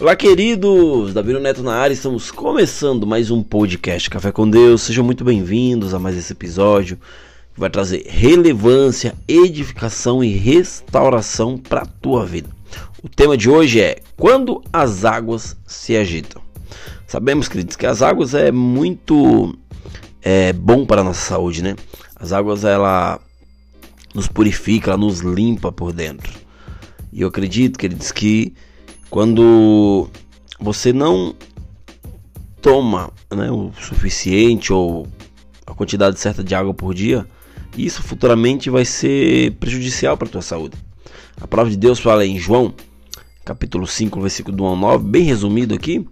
Olá, queridos! Davi Neto na área, estamos começando mais um podcast Café com Deus. Sejam muito bem-vindos a mais esse episódio que vai trazer relevância, edificação e restauração para a tua vida. O tema de hoje é quando as águas se agitam. Sabemos, queridos, que as águas é muito é, bom para a nossa saúde, né? As águas ela nos purifica, ela nos limpa por dentro. E eu acredito, queridos, que quando você não toma né, o suficiente ou a quantidade certa de água por dia, isso futuramente vai ser prejudicial para a tua saúde. A palavra de Deus fala em João, capítulo 5, versículo do 1 ao 9, bem resumido aqui,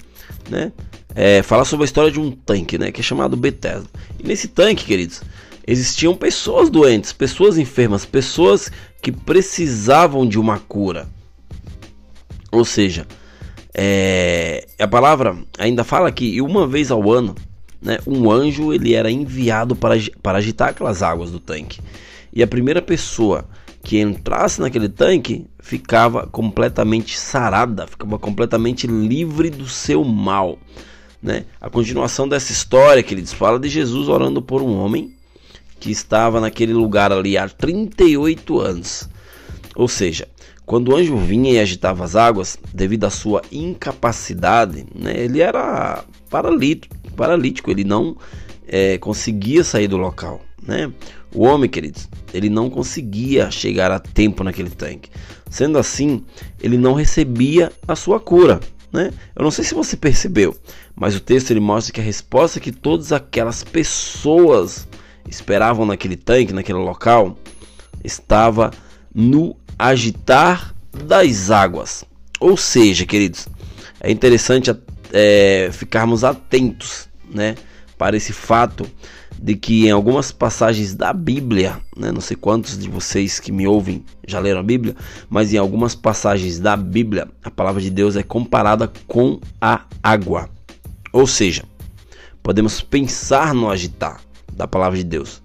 né? É, fala sobre a história de um tanque, né, que é chamado Bethesda. E nesse tanque, queridos, existiam pessoas doentes, pessoas enfermas, pessoas que precisavam de uma cura. Ou seja, é, a palavra ainda fala que uma vez ao ano, né, um anjo ele era enviado para, para agitar aquelas águas do tanque. E a primeira pessoa que entrasse naquele tanque ficava completamente sarada, ficava completamente livre do seu mal. Né? A continuação dessa história que eles fala de Jesus orando por um homem que estava naquele lugar ali há 38 anos. Ou seja, quando o anjo vinha e agitava as águas, devido à sua incapacidade, né, ele era paralítico, paralítico ele não é, conseguia sair do local. Né? O homem, queridos, ele não conseguia chegar a tempo naquele tanque. Sendo assim, ele não recebia a sua cura. Né? Eu não sei se você percebeu, mas o texto ele mostra que a resposta que todas aquelas pessoas esperavam naquele tanque, naquele local, estava no agitar das águas. Ou seja, queridos, é interessante é, ficarmos atentos né, para esse fato de que em algumas passagens da Bíblia, né, não sei quantos de vocês que me ouvem já leram a Bíblia, mas em algumas passagens da Bíblia a palavra de Deus é comparada com a água. Ou seja, podemos pensar no agitar da palavra de Deus.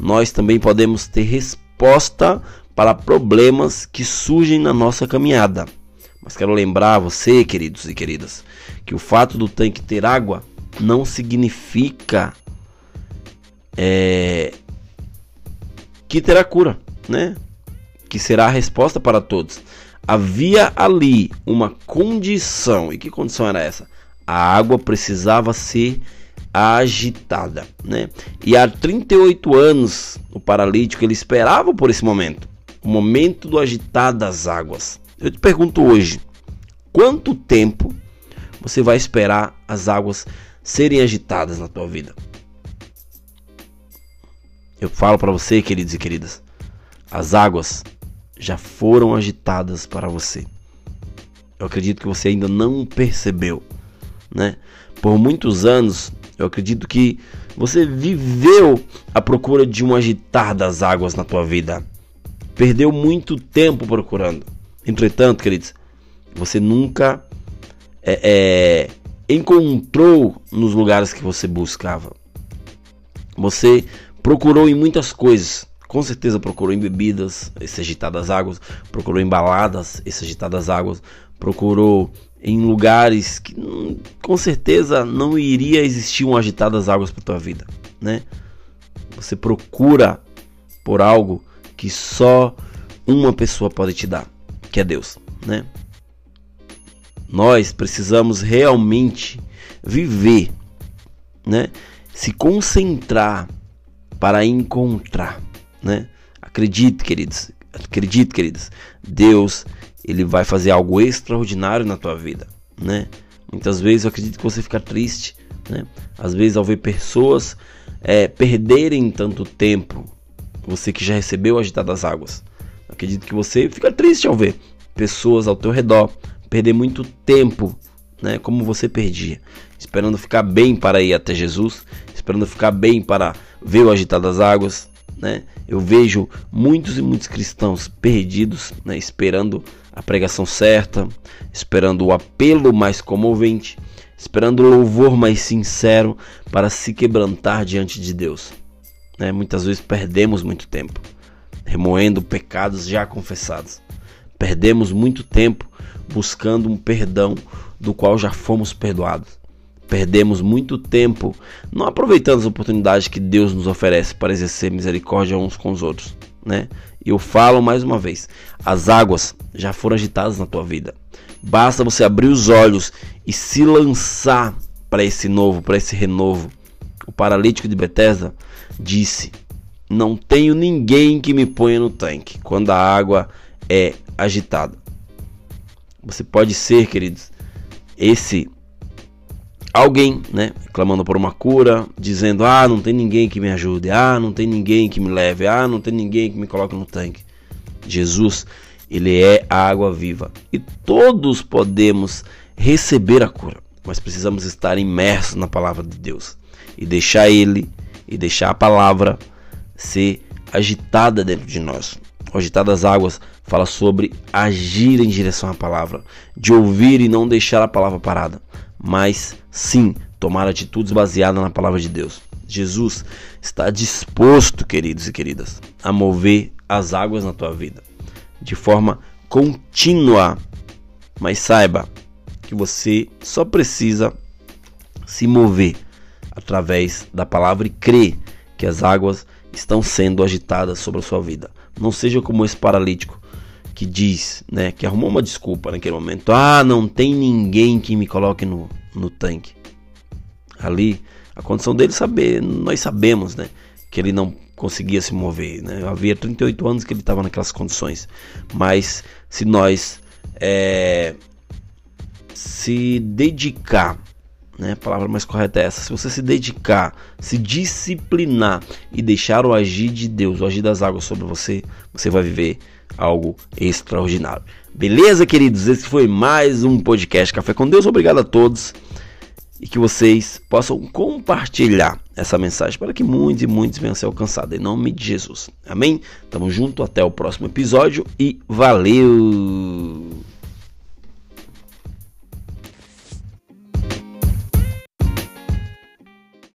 Nós também podemos ter resposta para problemas que surgem na nossa caminhada. Mas quero lembrar você, queridos e queridas, que o fato do tanque ter água não significa é, que terá cura, né? Que será a resposta para todos. Havia ali uma condição. E que condição era essa? A água precisava ser agitada, né? E há 38 anos o paralítico ele esperava por esse momento o momento do agitar das águas. Eu te pergunto hoje, quanto tempo você vai esperar as águas serem agitadas na tua vida? Eu falo para você, queridos e queridas, as águas já foram agitadas para você. Eu acredito que você ainda não percebeu, né? Por muitos anos, eu acredito que você viveu à procura de um agitar das águas na tua vida perdeu muito tempo procurando. Entretanto, queridos, você nunca é, é, encontrou nos lugares que você buscava. Você procurou em muitas coisas. Com certeza procurou em bebidas, esse agitadas águas, procurou em baladas, esse agitadas águas, procurou em lugares que hum, com certeza não iria existir um agitadas águas para tua vida, né? Você procura por algo que só uma pessoa pode te dar, que é Deus, né? Nós precisamos realmente viver, né? Se concentrar para encontrar, né? Acredite, queridos, acredite, queridos. Deus, ele vai fazer algo extraordinário na tua vida, né? Muitas vezes eu acredito que você fica triste, né? Às vezes ao ver pessoas é, perderem tanto tempo você que já recebeu o agitar das águas. Acredito que você fica triste ao ver pessoas ao teu redor perder muito tempo, né, como você perdia, esperando ficar bem para ir até Jesus, esperando ficar bem para ver o agitar das águas, né? Eu vejo muitos e muitos cristãos perdidos, né, esperando a pregação certa, esperando o apelo mais comovente, esperando o louvor mais sincero para se quebrantar diante de Deus. Né? Muitas vezes perdemos muito tempo remoendo pecados já confessados. Perdemos muito tempo buscando um perdão do qual já fomos perdoados. Perdemos muito tempo não aproveitando as oportunidades que Deus nos oferece para exercer misericórdia uns com os outros, né? Eu falo mais uma vez, as águas já foram agitadas na tua vida. Basta você abrir os olhos e se lançar para esse novo, para esse renovo. O paralítico de Betesda disse: Não tenho ninguém que me ponha no tanque quando a água é agitada. Você pode ser, queridos, esse alguém, né, clamando por uma cura, dizendo: "Ah, não tem ninguém que me ajude. Ah, não tem ninguém que me leve. Ah, não tem ninguém que me coloque no tanque." Jesus, ele é a água viva e todos podemos receber a cura, mas precisamos estar imersos na palavra de Deus e deixar ele e deixar a palavra ser agitada dentro de nós. O agitar das águas fala sobre agir em direção à palavra, de ouvir e não deixar a palavra parada mas sim tomar atitudes baseadas na palavra de Deus. Jesus está disposto, queridos e queridas, a mover as águas na tua vida de forma contínua. Mas saiba que você só precisa se mover através da palavra e crer que as águas estão sendo agitadas sobre a sua vida. Não seja como esse paralítico que diz, né, que arrumou uma desculpa naquele momento. Ah, não tem ninguém que me coloque no, no tanque. Ali, a condição dele saber, nós sabemos, né, que ele não conseguia se mover, né? Havia 38 anos que ele estava naquelas condições. Mas se nós é, se dedicar né? A palavra mais correta é essa. Se você se dedicar, se disciplinar e deixar o agir de Deus, o agir das águas sobre você, você vai viver algo extraordinário. Beleza, queridos? Esse foi mais um podcast Café com Deus. Obrigado a todos e que vocês possam compartilhar essa mensagem para que muitos e muitos venham a ser alcançados. Em nome de Jesus. Amém? Tamo junto, até o próximo episódio e valeu!